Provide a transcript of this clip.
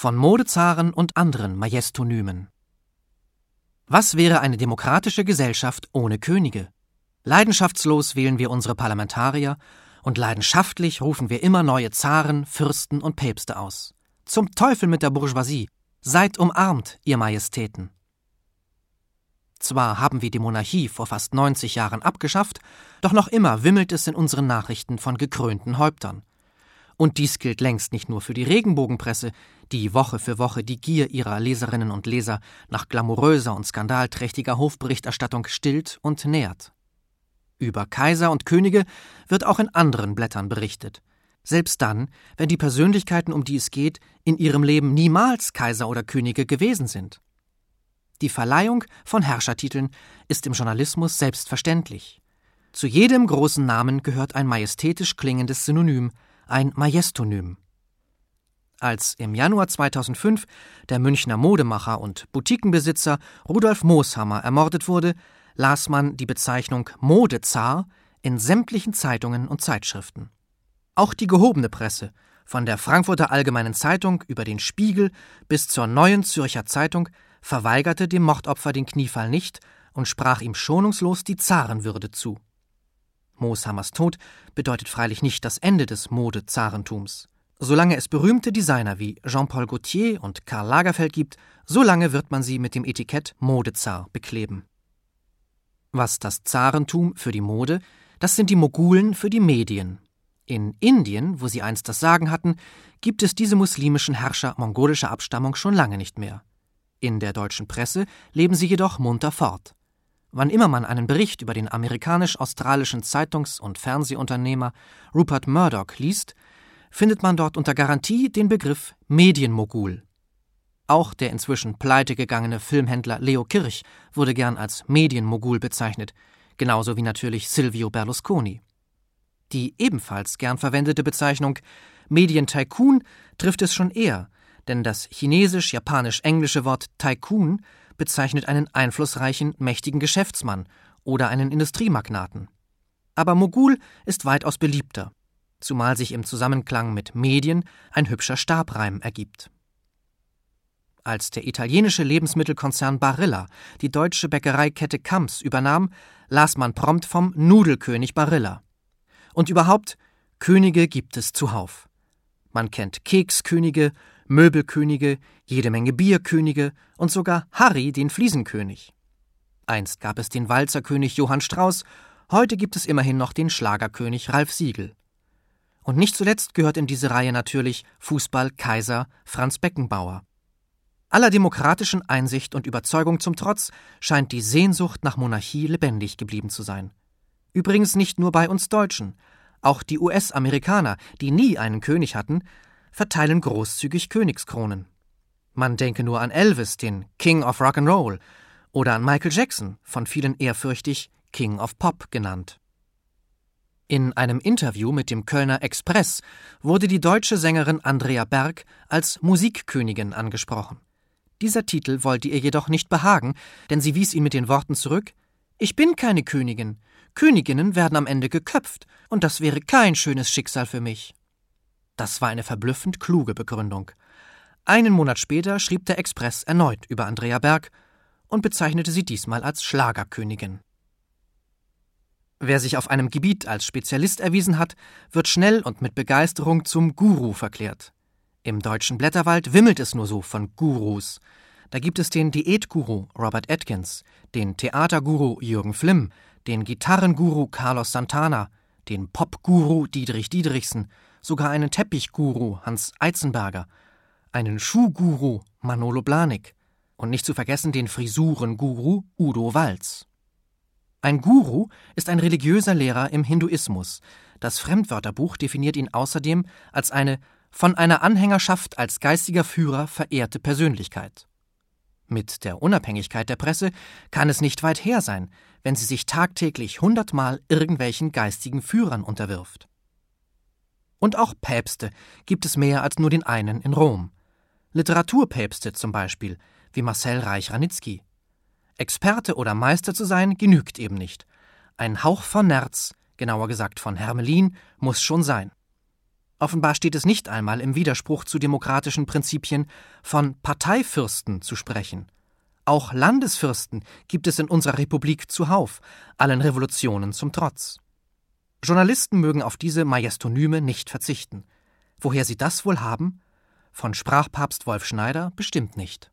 von Modezaren und anderen Majestonymen. Was wäre eine demokratische Gesellschaft ohne Könige? Leidenschaftslos wählen wir unsere Parlamentarier und leidenschaftlich rufen wir immer neue Zaren, Fürsten und Päpste aus. Zum Teufel mit der Bourgeoisie! Seid umarmt, ihr Majestäten! Zwar haben wir die Monarchie vor fast 90 Jahren abgeschafft, doch noch immer wimmelt es in unseren Nachrichten von gekrönten Häuptern. Und dies gilt längst nicht nur für die Regenbogenpresse, die Woche für Woche die Gier ihrer Leserinnen und Leser nach glamouröser und skandalträchtiger Hofberichterstattung stillt und nährt. Über Kaiser und Könige wird auch in anderen Blättern berichtet. Selbst dann, wenn die Persönlichkeiten, um die es geht, in ihrem Leben niemals Kaiser oder Könige gewesen sind. Die Verleihung von Herrschertiteln ist im Journalismus selbstverständlich. Zu jedem großen Namen gehört ein majestätisch klingendes Synonym, ein Majestonym. Als im Januar 2005 der Münchner Modemacher und Boutiquenbesitzer Rudolf Mooshammer ermordet wurde, las man die Bezeichnung Modezar in sämtlichen Zeitungen und Zeitschriften. Auch die gehobene Presse, von der Frankfurter Allgemeinen Zeitung über den Spiegel bis zur Neuen Zürcher Zeitung, verweigerte dem Mordopfer den Kniefall nicht und sprach ihm schonungslos die Zarenwürde zu. Mooshammers Tod bedeutet freilich nicht das Ende des Mode-Zarentums. Solange es berühmte Designer wie Jean-Paul Gaultier und Karl Lagerfeld gibt, solange wird man sie mit dem Etikett Modezar bekleben. Was das Zarentum für die Mode, das sind die Mogulen für die Medien. In Indien, wo sie einst das Sagen hatten, gibt es diese muslimischen Herrscher mongolischer Abstammung schon lange nicht mehr. In der deutschen Presse leben sie jedoch munter fort. Wann immer man einen Bericht über den amerikanisch-australischen Zeitungs- und Fernsehunternehmer Rupert Murdoch liest, findet man dort unter Garantie den Begriff Medienmogul. Auch der inzwischen pleitegegangene Filmhändler Leo Kirch wurde gern als Medienmogul bezeichnet, genauso wie natürlich Silvio Berlusconi. Die ebenfalls gern verwendete Bezeichnung Medientycoon trifft es schon eher, denn das chinesisch-japanisch-englische Wort Tycoon bezeichnet einen einflussreichen, mächtigen Geschäftsmann oder einen Industriemagnaten. Aber Mogul ist weitaus beliebter, zumal sich im Zusammenklang mit Medien ein hübscher Stabreim ergibt. Als der italienische Lebensmittelkonzern Barilla die deutsche Bäckereikette Kamps übernahm, las man prompt vom Nudelkönig Barilla. Und überhaupt, Könige gibt es zuhauf. Man kennt Kekskönige, Möbelkönige, jede Menge Bierkönige und sogar Harry den Fliesenkönig. Einst gab es den Walzerkönig Johann Strauß, heute gibt es immerhin noch den Schlagerkönig Ralf Siegel. Und nicht zuletzt gehört in diese Reihe natürlich Fußball-Kaiser Franz Beckenbauer. Aller demokratischen Einsicht und Überzeugung zum Trotz scheint die Sehnsucht nach Monarchie lebendig geblieben zu sein. Übrigens nicht nur bei uns Deutschen. Auch die US-Amerikaner, die nie einen König hatten, verteilen großzügig Königskronen. Man denke nur an Elvis, den King of Rock'n'Roll, oder an Michael Jackson, von vielen ehrfürchtig King of Pop genannt. In einem Interview mit dem Kölner Express wurde die deutsche Sängerin Andrea Berg als Musikkönigin angesprochen. Dieser Titel wollte ihr jedoch nicht behagen, denn sie wies ihn mit den Worten zurück Ich bin keine Königin. Königinnen werden am Ende geköpft, und das wäre kein schönes Schicksal für mich. Das war eine verblüffend kluge Begründung. Einen Monat später schrieb der Express erneut über Andrea Berg und bezeichnete sie diesmal als Schlagerkönigin. Wer sich auf einem Gebiet als Spezialist erwiesen hat, wird schnell und mit Begeisterung zum Guru verklärt. Im deutschen Blätterwald wimmelt es nur so von Gurus. Da gibt es den Diätguru Robert Atkins, den Theaterguru Jürgen Flimm, den Gitarrenguru Carlos Santana, den Popguru Dietrich Diedrichsen sogar einen Teppichguru Hans Eizenberger, einen Schuhguru Manolo Blanik und nicht zu vergessen den Frisurenguru Udo Walz. Ein Guru ist ein religiöser Lehrer im Hinduismus. Das Fremdwörterbuch definiert ihn außerdem als eine von einer Anhängerschaft als geistiger Führer verehrte Persönlichkeit. Mit der Unabhängigkeit der Presse kann es nicht weit her sein, wenn sie sich tagtäglich hundertmal irgendwelchen geistigen Führern unterwirft. Und auch Päpste gibt es mehr als nur den einen in Rom. Literaturpäpste zum Beispiel, wie Marcel Reich-Ranitzky. Experte oder Meister zu sein, genügt eben nicht. Ein Hauch von Nerz, genauer gesagt von Hermelin, muss schon sein. Offenbar steht es nicht einmal im Widerspruch zu demokratischen Prinzipien, von Parteifürsten zu sprechen. Auch Landesfürsten gibt es in unserer Republik zuhauf, allen Revolutionen zum Trotz. Journalisten mögen auf diese Majestonyme nicht verzichten. Woher sie das wohl haben? Von Sprachpapst Wolf Schneider bestimmt nicht.